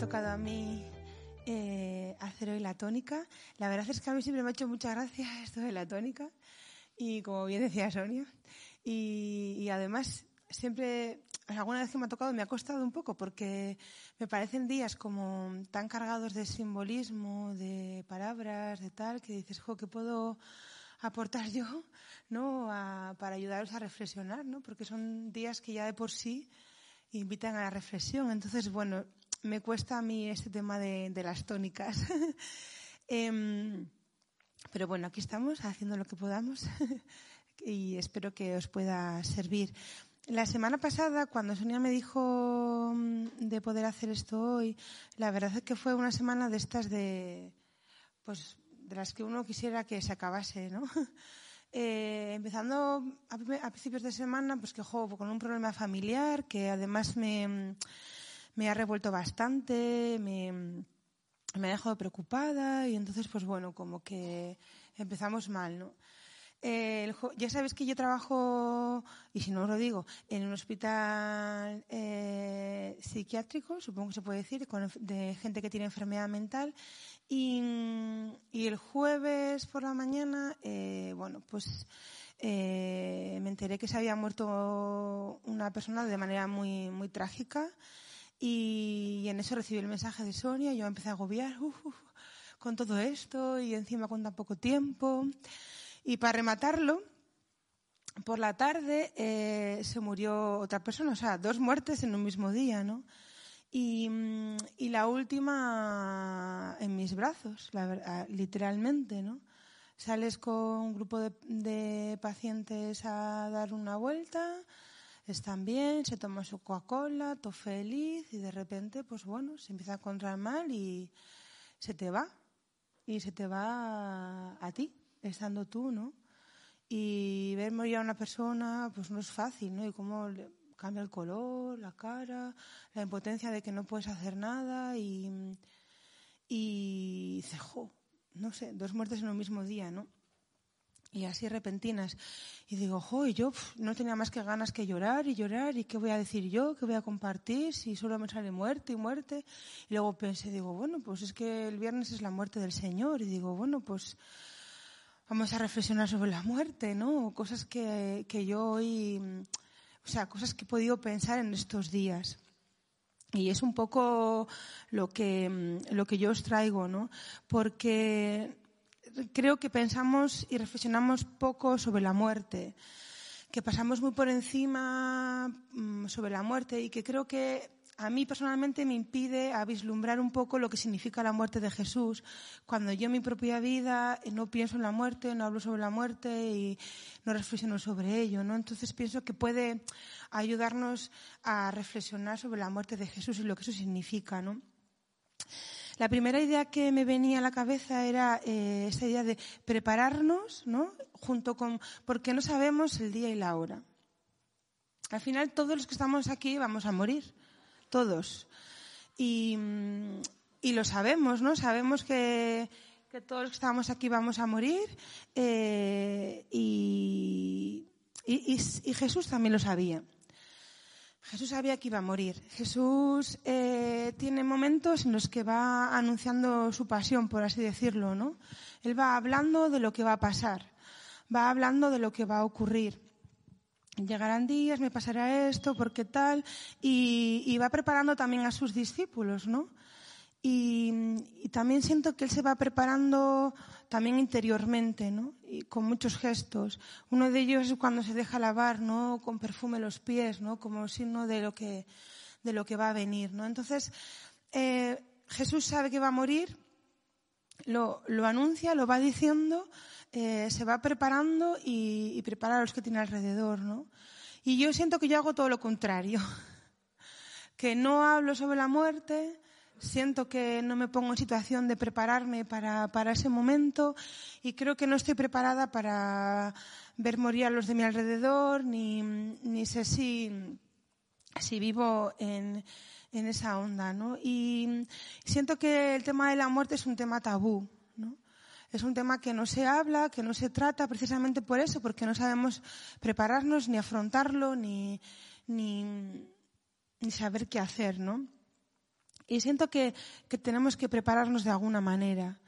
Tocado a mí eh, hacer hoy la tónica. La verdad es que a mí siempre me ha hecho mucha gracia esto de la tónica. Y como bien decía Sonia, y, además siempre, alguna vez que me ha tocado, me ha costado un poco porque me parecen días como tan cargados de simbolismo, de palabras, de tal, que dices, jo, ¿qué puedo aportar yo ¿no? Para ayudaros a reflexionar? ¿no? Porque son días que ya de por sí invitan a la reflexión. Entonces, bueno, me cuesta a mí este tema de, de las tónicas. Em, pero bueno, aquí estamos haciendo lo que podamos y espero que os pueda servir. La semana pasada, cuando Sonia me dijo mm, de poder hacer esto hoy, la verdad es que fue una semana de estas de, pues, de las que uno quisiera que se acabase, ¿no? Eh, empezando a, a principios de semana, pues que jo, con un problema familiar que además me, me ha revuelto bastante, me, me ha dejado preocupada y entonces, pues bueno, como que empezamos mal, ¿no? Eh, ya sabes que yo trabajo, y si no os lo digo, en un hospital eh, psiquiátrico, supongo que se puede decir, con, de gente que tiene enfermedad mental. Y, y el jueves por la mañana, eh, bueno, pues me enteré que se había muerto una persona de manera muy, muy trágica. Y, en eso recibí el mensaje de Sonia, yo me empecé a agobiar uf, uf, con todo esto y encima con tan poco tiempo. Y para rematarlo, por la tarde eh, se murió otra persona, o sea, dos muertes en un mismo día, ¿no? Y, mm, y la última en mis brazos, la ah, literalmente, ¿no? Sales con un grupo de, de pacientes a dar una vuelta, están bien, se toma su Coca-Cola, todo feliz y de repente, pues bueno, se empieza a encontrar mal y se te va. Y se te va a, ti, estando tú, ¿no? Y ver morir a una persona, pues no es fácil, ¿no? Y cómo cambia el color, la cara, la impotencia de que no puedes hacer nada y, y dices, no sé, dos muertes en un mismo día, ¿no? Y así repentinas. Y digo, jo, y yo no tenía más que ganas que llorar y llorar. ¿Y qué voy a decir yo? ¿Qué voy a compartir? Si solo me sale muerte y muerte. Y luego pensé, digo, bueno, pues es que el viernes es la muerte del Señor. Y digo, bueno, pues vamos a reflexionar sobre la muerte, ¿no? Cosas que, que yo hoy, mm, o sea, cosas que he podido pensar en estos días. Y es un poco lo que, mm, lo que yo os traigo, ¿no? Porque creo que pensamos y reflexionamos poco sobre la muerte, que pasamos muy por encima mm, sobre la muerte y que creo que a mí personalmente me impide a vislumbrar un poco lo que significa la muerte de Jesús. Cuando yo en mi propia vida eh, no pienso en la muerte, no hablo sobre la muerte y no reflexiono sobre ello, ¿no? Entonces pienso que puede ayudarnos a reflexionar sobre la muerte de Jesús y lo que eso significa, ¿no? La primera idea que me venía a la cabeza era eh, esa idea de prepararnos, ¿no? Junto con, porque no sabemos el día y la hora. Al final, todos los que estamos aquí vamos a morir, todos. Y, mm, lo sabemos, ¿no? Sabemos que, todos los que estamos aquí vamos a morir eh, y Jesús también lo sabía. Jesús sabía que iba a morir. Jesús eh, tiene momentos en los que va anunciando su pasión, por así decirlo, ¿no? Él va hablando de lo que va a pasar, va hablando de lo que va a ocurrir. Llegarán días, me pasará esto, porque tal, y, y va preparando también a sus discípulos, ¿no? Y, y también siento que él se va preparando también interiormente, ¿no? Y con muchos gestos. Uno de ellos es cuando se deja lavar, ¿no? Con perfume los pies, ¿no? Como signo de lo que, de lo que va a venir, ¿no? Entonces, eh, Jesús sabe que va a morir lo, lo anuncia, lo va diciendo, eh, se va preparando y, y, prepara a los que tiene alrededor, ¿no? Y yo siento que yo hago todo lo contrario, que no hablo sobre la muerte, siento que no me pongo en situación de prepararme para, para ese momento y creo que no estoy preparada para ver morir a los de mi alrededor, ni, ni sé si, si vivo en, en esa onda, ¿no? Y siento que el tema de la muerte es un tema tabú. Es un tema que no se habla, que no se trata precisamente por eso, porque no sabemos prepararnos ni afrontarlo, ni, ni, ni saber qué hacer, ¿no? Y siento que, tenemos que prepararnos de alguna manera.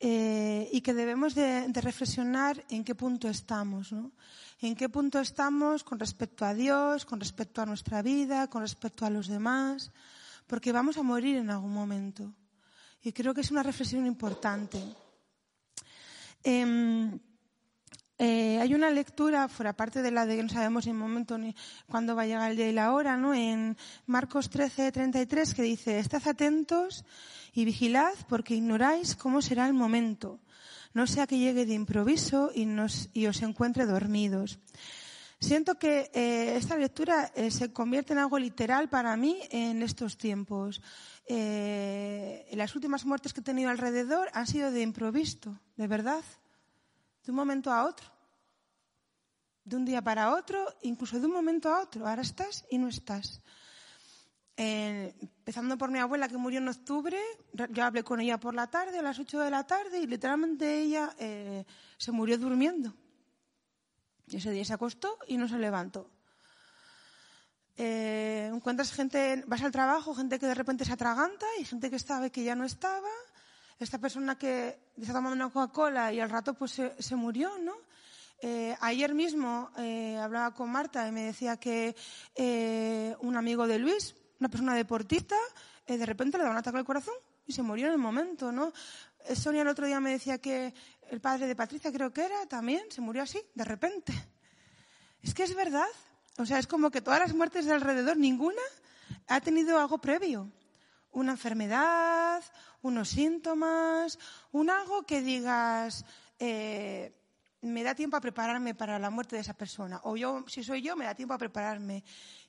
Eh, y que debemos de, reflexionar en qué punto estamos, ¿no? En qué punto estamos con respecto a Dios, con respecto a nuestra vida, con respecto a los demás, porque vamos a morir en algún momento. Y creo que es una reflexión importante. Eh, eh, hay una lectura, fuera parte de la de que no sabemos en el momento ni cuándo va a llegar el día y la hora, ¿no? En Marcos 13, 33, que dice, estad atentos y vigilad porque ignoráis cómo será el momento. No sea que llegue de improviso y, os encuentre dormidos. Siento que eh, esta lectura eh, se convierte en algo literal para mí en estos tiempos. Las últimas muertes que he tenido alrededor han sido de improviso, de verdad de un momento a otro, de un día para otro, incluso de un momento a otro. Ahora estás y no estás. Eh, empezando por mi abuela que murió en octubre, yo hablé con ella por la tarde, a las 8 de la tarde, y literalmente ella eh, se murió durmiendo. Y ese día se acostó y no se levantó. Eh, encuentras gente, vas al trabajo, gente que de repente se atraganta y gente que estaba y que ya no estaba esta persona que está tomando una Coca-Cola y al rato pues se, murió, ¿no? Eh, ayer mismo eh, hablaba con Marta y me decía que eh, un amigo de Luis, una persona deportista, de repente le da un ataque al corazón y se murió en el momento, ¿no? Sonia el otro día me decía que el padre de Patricia, creo que era, también se murió así, de repente. Es que es verdad. O sea, es como que todas las muertes de alrededor, ninguna ha tenido algo previo una enfermedad, unos síntomas, un algo que digas, eh, me da tiempo a prepararme para la muerte de esa persona. O yo, si soy yo, me da tiempo a prepararme.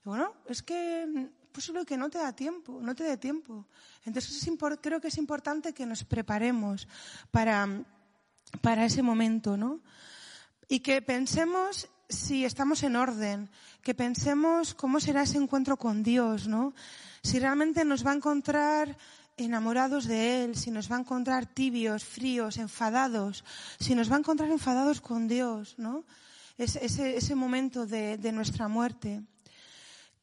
Y bueno, es que posible que no te da tiempo, no te dé tiempo. Entonces creo que es importante que nos preparemos para, para ese momento, ¿no? Y que pensemos si estamos en orden, que pensemos cómo será ese encuentro con Dios, ¿no? si realmente nos va a encontrar enamorados de Él, si nos va a encontrar tibios, fríos, enfadados, si nos va a encontrar enfadados con Dios, ¿no? Ese, ese, momento de, nuestra muerte.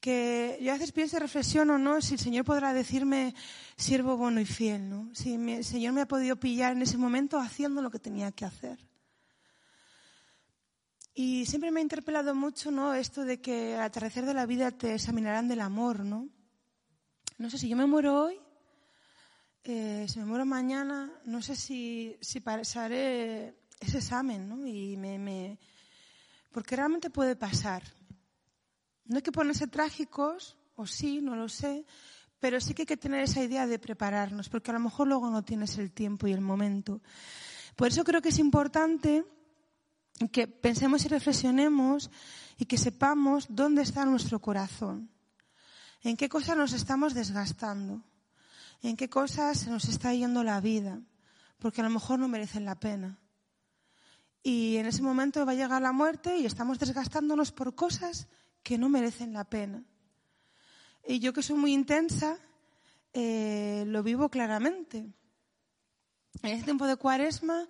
Que yo a veces pienso y reflexiono, ¿no? Si el Señor podrá decirme siervo bueno y fiel, ¿no? Si el Señor me ha podido pillar en ese momento haciendo lo que tenía que hacer. Y siempre me ha interpelado mucho, ¿no? Esto de que al atardecer de la vida te examinarán del amor, ¿no? No sé si yo me muero hoy, eh, si me muero mañana, no sé si, pasaré ese examen, ¿no? Y me, porque realmente puede pasar. No hay que ponerse trágicos, o sí, no lo sé, pero sí que hay que tener esa idea de prepararnos, porque a lo mejor luego no tienes el tiempo y el momento. Por eso creo que es importante que pensemos y reflexionemos y que sepamos dónde está nuestro corazón. ¿En qué cosas nos estamos desgastando? ¿En qué cosas se nos está yendo la vida? Porque a lo mejor no merecen la pena. Y en ese momento va a llegar la muerte y estamos desgastándonos por cosas que no merecen la pena. Y yo que soy muy intensa, eh, lo vivo claramente. En este tiempo de cuaresma,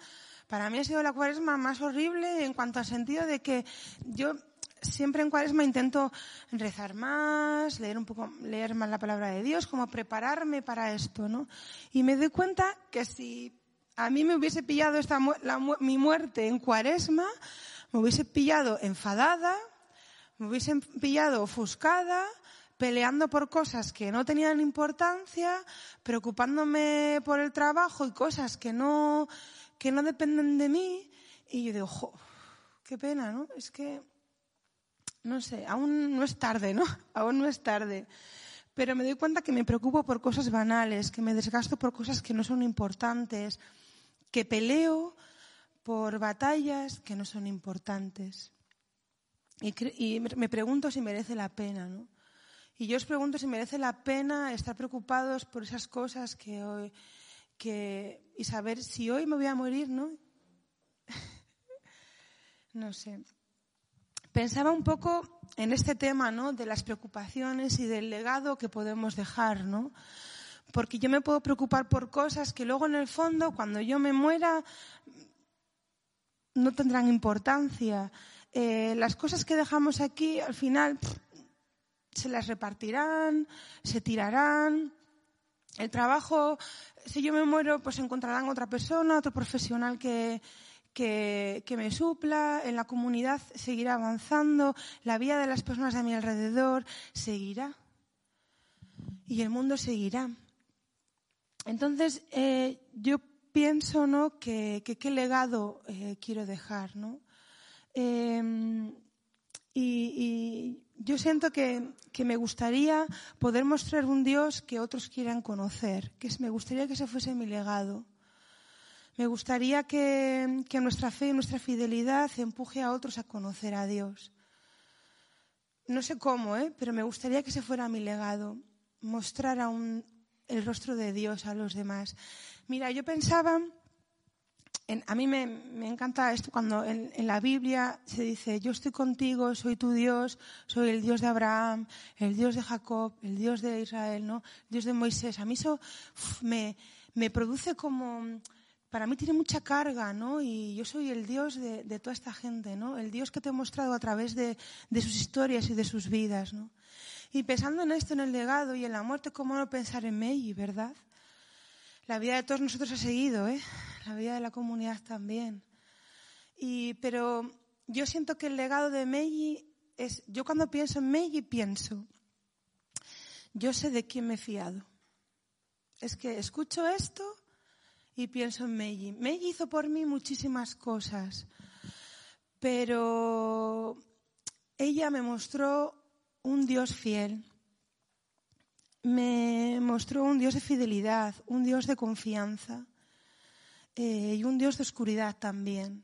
para mí ha sido la cuaresma más horrible en cuanto al sentido de que yo siempre en cuaresma intento rezar más, leer un poco, leer más la palabra de Dios, como prepararme para esto, ¿no? Y me doy cuenta que si a mí me hubiese pillado esta, mi muerte en cuaresma, me hubiese pillado enfadada, me hubiese pillado ofuscada, peleando por cosas que no tenían importancia, preocupándome por el trabajo y cosas que no, que no dependen de mí. Y yo digo, jo, qué pena, ¿no? Es que no sé, aún no es tarde, ¿no? Aún no es tarde. Pero me doy cuenta que me preocupo por cosas banales, que me desgasto por cosas que no son importantes, que peleo por batallas que no son importantes. Y, me pregunto si merece la pena, ¿no? Y yo os pregunto si merece la pena estar preocupados por esas cosas que hoy, que, y saber si hoy me voy a morir, ¿no? no sé. Pensaba un poco en este tema, ¿no? De las preocupaciones y del legado que podemos dejar, ¿no? Porque yo me puedo preocupar por cosas que luego en el fondo, cuando yo me muera, no tendrán importancia. Eh, las cosas que dejamos aquí, al final, se las repartirán, se tirarán. El trabajo, si yo me muero, pues encontrarán otra persona, otro profesional que, que, que, me supla, en la comunidad seguirá avanzando, la vida de las personas a mi alrededor seguirá y el mundo seguirá. Entonces, eh, yo pienso ¿no? que, qué legado eh, quiero dejar. ¿no? Em, y, yo siento que, me gustaría poder mostrar un Dios que otros quieran conocer, que me gustaría que ese fuese mi legado. Me gustaría que, nuestra fe y nuestra fidelidad empuje a otros a conocer a Dios. No sé cómo, ¿eh? pero me gustaría que ese fuera mi legado, mostrar a un, el rostro de Dios a los demás. Mira, yo pensaba, a mí me, encanta esto cuando en, la Biblia se dice, yo estoy contigo, soy tu Dios, soy el Dios de Abraham, el Dios de Jacob, el Dios de Israel, ¿no? El Dios de Moisés. A mí eso me produce como, para mí tiene mucha carga, ¿no? Y yo soy el Dios de, de, toda esta gente, ¿no? El Dios que te he mostrado a través de, de sus historias y de sus vidas, ¿no? Y pensando en esto, en el legado y en la muerte, ¿cómo no pensar en Meiji, verdad? La vida de todos nosotros ha seguido, ¿eh? La vida de la comunidad también. Y, pero yo siento que el legado de Meiji es, yo cuando pienso en Meiji pienso, yo sé de quién me he fiado. Es que escucho esto y pienso en Meiji. Meiji hizo por mí muchísimas cosas, pero ella me mostró un Dios fiel. Me mostró un Dios de fidelidad, un Dios de confianza eh, y un Dios de oscuridad también.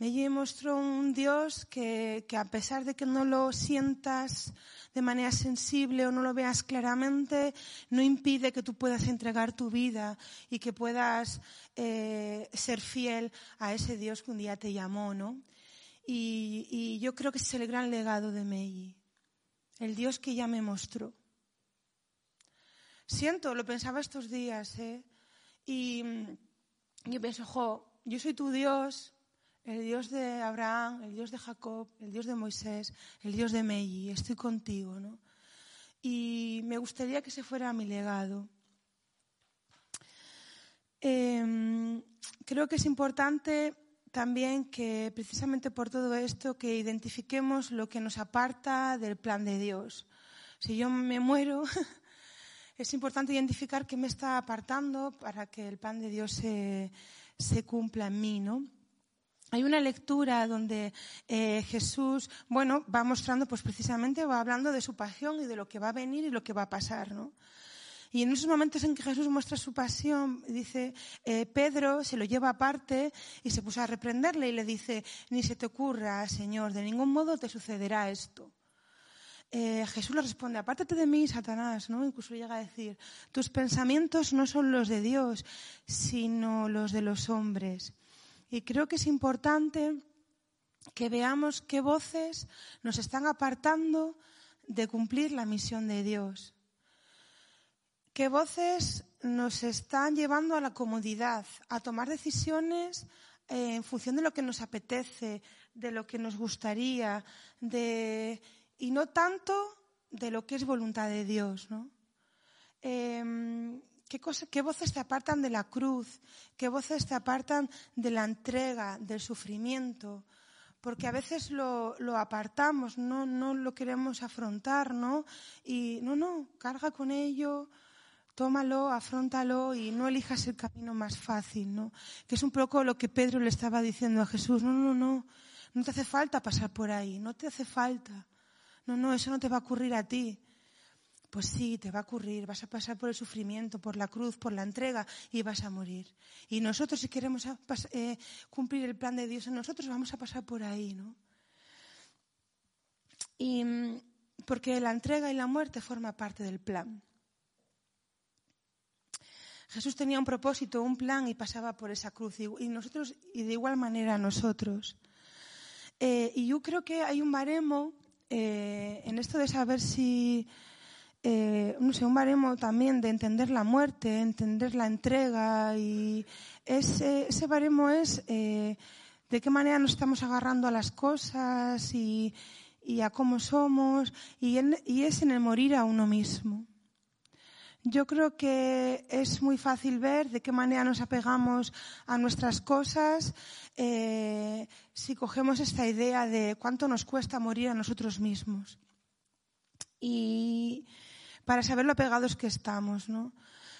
Me mostró un Dios que, que, a pesar de que no lo sientas de manera sensible o no lo veas claramente, no impide que tú puedas entregar tu vida y que puedas eh, ser fiel a ese Dios que un día te llamó, ¿no? Y, y yo creo que ese es el gran legado de Meiji el Dios que ya me mostró. Siento, lo pensaba estos días, ¿eh? Y mm, yo pienso, jo, yo soy tu Dios, el Dios de Abraham, el Dios de Jacob, el Dios de Moisés, el Dios de Meiji, estoy contigo, ¿no? Y me gustaría que se fuera mi legado. Em, creo que es importante también que precisamente por todo esto que identifiquemos lo que nos aparta del plan de Dios. Si yo me muero, es importante identificar qué me está apartando para que el plan de Dios se, se cumpla en mí, ¿no? Hay una lectura donde eh, Jesús, bueno, va mostrando, pues precisamente va hablando de su pasión y de lo que va a venir y lo que va a pasar, ¿no? Y en esos momentos en que Jesús muestra su pasión, dice, eh, Pedro se lo lleva aparte y se puso a reprenderle y le dice, ni se te ocurra, Señor, de ningún modo te sucederá esto. Eh, Jesús le responde, apártate de mí, Satanás, ¿no? Incluso llega a decir, tus pensamientos no son los de Dios, sino los de los hombres. Y creo que es importante que veamos qué voces nos están apartando de cumplir la misión de Dios. ¿Qué voces nos están llevando a la comodidad, a tomar decisiones eh, en función de lo que nos apetece, de lo que nos gustaría, de, y no tanto de lo que es voluntad de Dios? ¿no? Em, ¿qué, ¿Qué voces te apartan de la cruz? ¿Qué voces te apartan de la entrega, del sufrimiento? porque a veces lo, lo, apartamos, no, no lo queremos afrontar, ¿no? Y no, no, carga con ello, tómalo, afrontalo y no elijas el camino más fácil, ¿no? Que es un poco lo que Pedro le estaba diciendo a Jesús. No, no, no, no te hace falta pasar por ahí, no te hace falta. No, no, eso no te va a ocurrir a ti. Pues sí, te va a ocurrir, vas a pasar por el sufrimiento, por la cruz, por la entrega y vas a morir. Y nosotros si queremos eh, cumplir el plan de Dios en nosotros, vamos a pasar por ahí, ¿no? Y mm, porque la entrega y la muerte forma parte del plan. Jesús tenía un propósito, un plan y pasaba por esa cruz y nosotros y de igual manera nosotros. Eh, y yo creo que hay un baremo eh, en esto de saber si eh, no sé, un baremo también de entender la muerte, entender la entrega y ese, ese baremo es eh, de qué manera nos estamos agarrando a las cosas y, y a cómo somos y, y es en el morir a uno mismo. Yo creo que es muy fácil ver de qué manera nos apegamos a nuestras cosas eh, si cogemos esta idea de cuánto nos cuesta morir a nosotros mismos. Y para saber lo apegados que estamos, ¿no?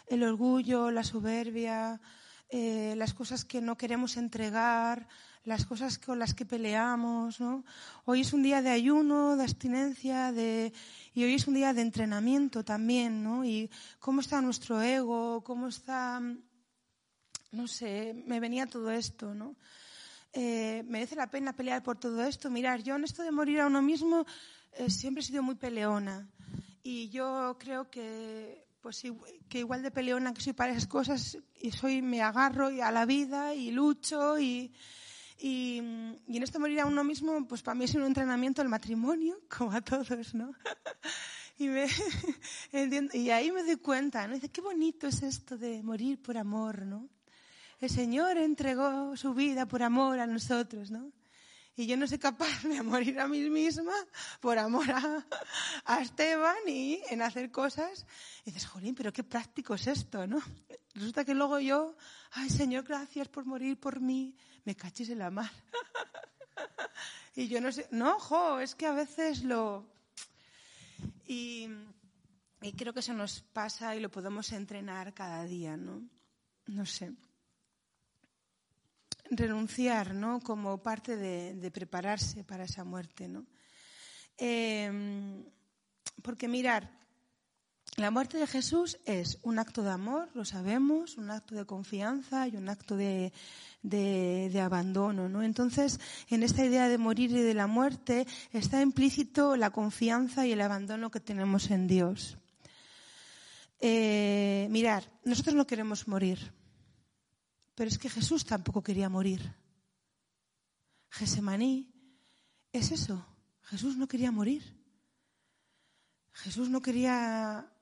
El orgullo, la soberbia, eh, las cosas que no queremos entregar, las cosas con las que peleamos, ¿no? Hoy es un día de ayuno, de abstinencia, de, y hoy es un día de entrenamiento también, ¿no? Y cómo está nuestro ego, cómo está, no sé, me venía todo esto, ¿no? Eh, merece la pena pelear por todo esto. Mirar, yo en esto de morir a uno mismo eh, siempre he sido muy peleona. Y yo creo que, pues, que igual de peleona que soy para esas cosas, y soy, me agarro a la vida y lucho y, y, en esto morir a uno mismo, pues para mí es un entrenamiento el matrimonio, como a todos, ¿no? y, me, y ahí me doy cuenta, ¿no? Dice, qué bonito es esto de morir por amor, ¿no? El Señor entregó su vida por amor a nosotros, ¿no? Y yo no soy capaz de morir a mí misma por amor a, a Esteban y en hacer cosas. Y dices, jolín, pero qué práctico es esto, ¿no? Resulta que luego yo, ay Señor, gracias por morir por mí, me cachis en la mar. y yo no sé, no, jo, es que a veces lo... Y, y creo que eso nos pasa y lo podemos entrenar cada día, ¿no? No sé. Renunciar, ¿no? Como parte de, prepararse para esa muerte, ¿no? Eh, porque mirar, la muerte de Jesús es un acto de amor, lo sabemos, un acto de confianza y un acto de, de, abandono, ¿no? Entonces, en esta idea de morir y de la muerte está implícito la confianza y el abandono que tenemos en Dios. Eh, mirar, nosotros no queremos morir, pero es que Jesús tampoco quería morir. Gesemaní es eso, Jesús no quería morir. Jesús no quería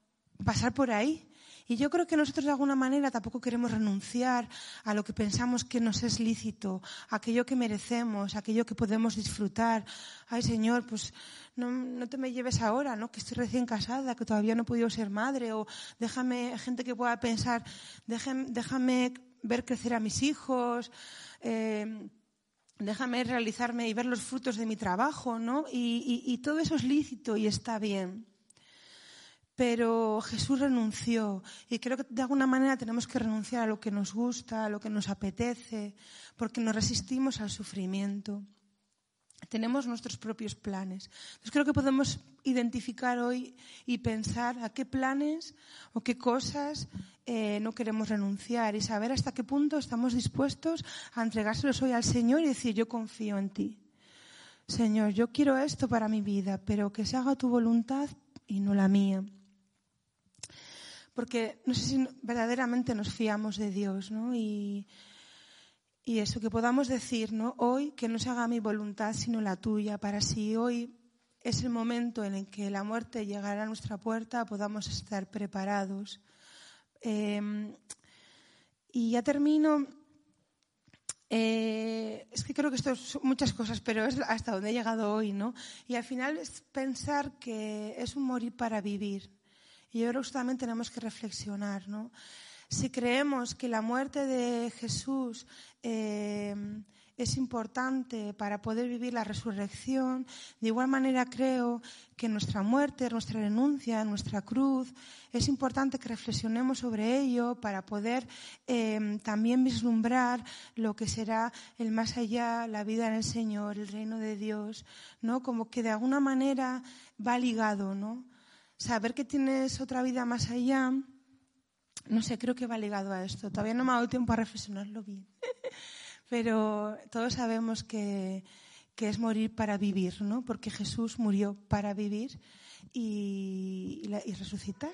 pasar por ahí. Y yo creo que nosotros de alguna manera tampoco queremos renunciar a lo que pensamos que nos es lícito, aquello que merecemos, aquello que podemos disfrutar. Ay Señor, pues no, no te me lleves ahora, ¿no? Que estoy recién casada, que todavía no he podido ser madre, o déjame, gente que pueda pensar, déjame ver crecer a mis hijos, eh, déjame realizarme y ver los frutos de mi trabajo, ¿no? Y, y todo eso es lícito y está bien. Pero Jesús renunció y creo que de alguna manera tenemos que renunciar a lo que nos gusta, a lo que nos apetece, porque nos resistimos al sufrimiento. Tenemos nuestros propios planes. Entonces creo que podemos identificar hoy y pensar a qué planes o qué cosas eh, no queremos renunciar y saber hasta qué punto estamos dispuestos a entregárselos hoy al Señor y decir yo confío en ti. Señor, yo quiero esto para mi vida, pero que se haga tu voluntad y no la mía porque no sé si verdaderamente nos fiamos de Dios, ¿no? Y, y eso, que podamos decir, ¿no? Hoy que no se haga mi voluntad sino la tuya, para si hoy es el momento en el que la muerte llegará a nuestra puerta, podamos estar preparados. Em, y ya termino. Eh, es que creo que esto es muchas cosas, pero es hasta donde he llegado hoy, ¿no? Y al final es pensar que es un morir para vivir. Y ahora justamente tenemos que reflexionar, ¿no? Si creemos que la muerte de Jesús eh, es importante para poder vivir la resurrección, de igual manera creo que nuestra muerte, nuestra renuncia, nuestra cruz, es importante que reflexionemos sobre ello para poder eh, también vislumbrar lo que será el más allá, la vida en el Señor, el reino de Dios, ¿no? Como que de alguna manera va ligado, ¿no? saber que tienes otra vida más allá, no sé, creo que va ligado a esto. Todavía no me ha dado tiempo a reflexionarlo bien. Pero todos sabemos que, que, es morir para vivir, ¿no? Porque Jesús murió para vivir y, y, y resucitar.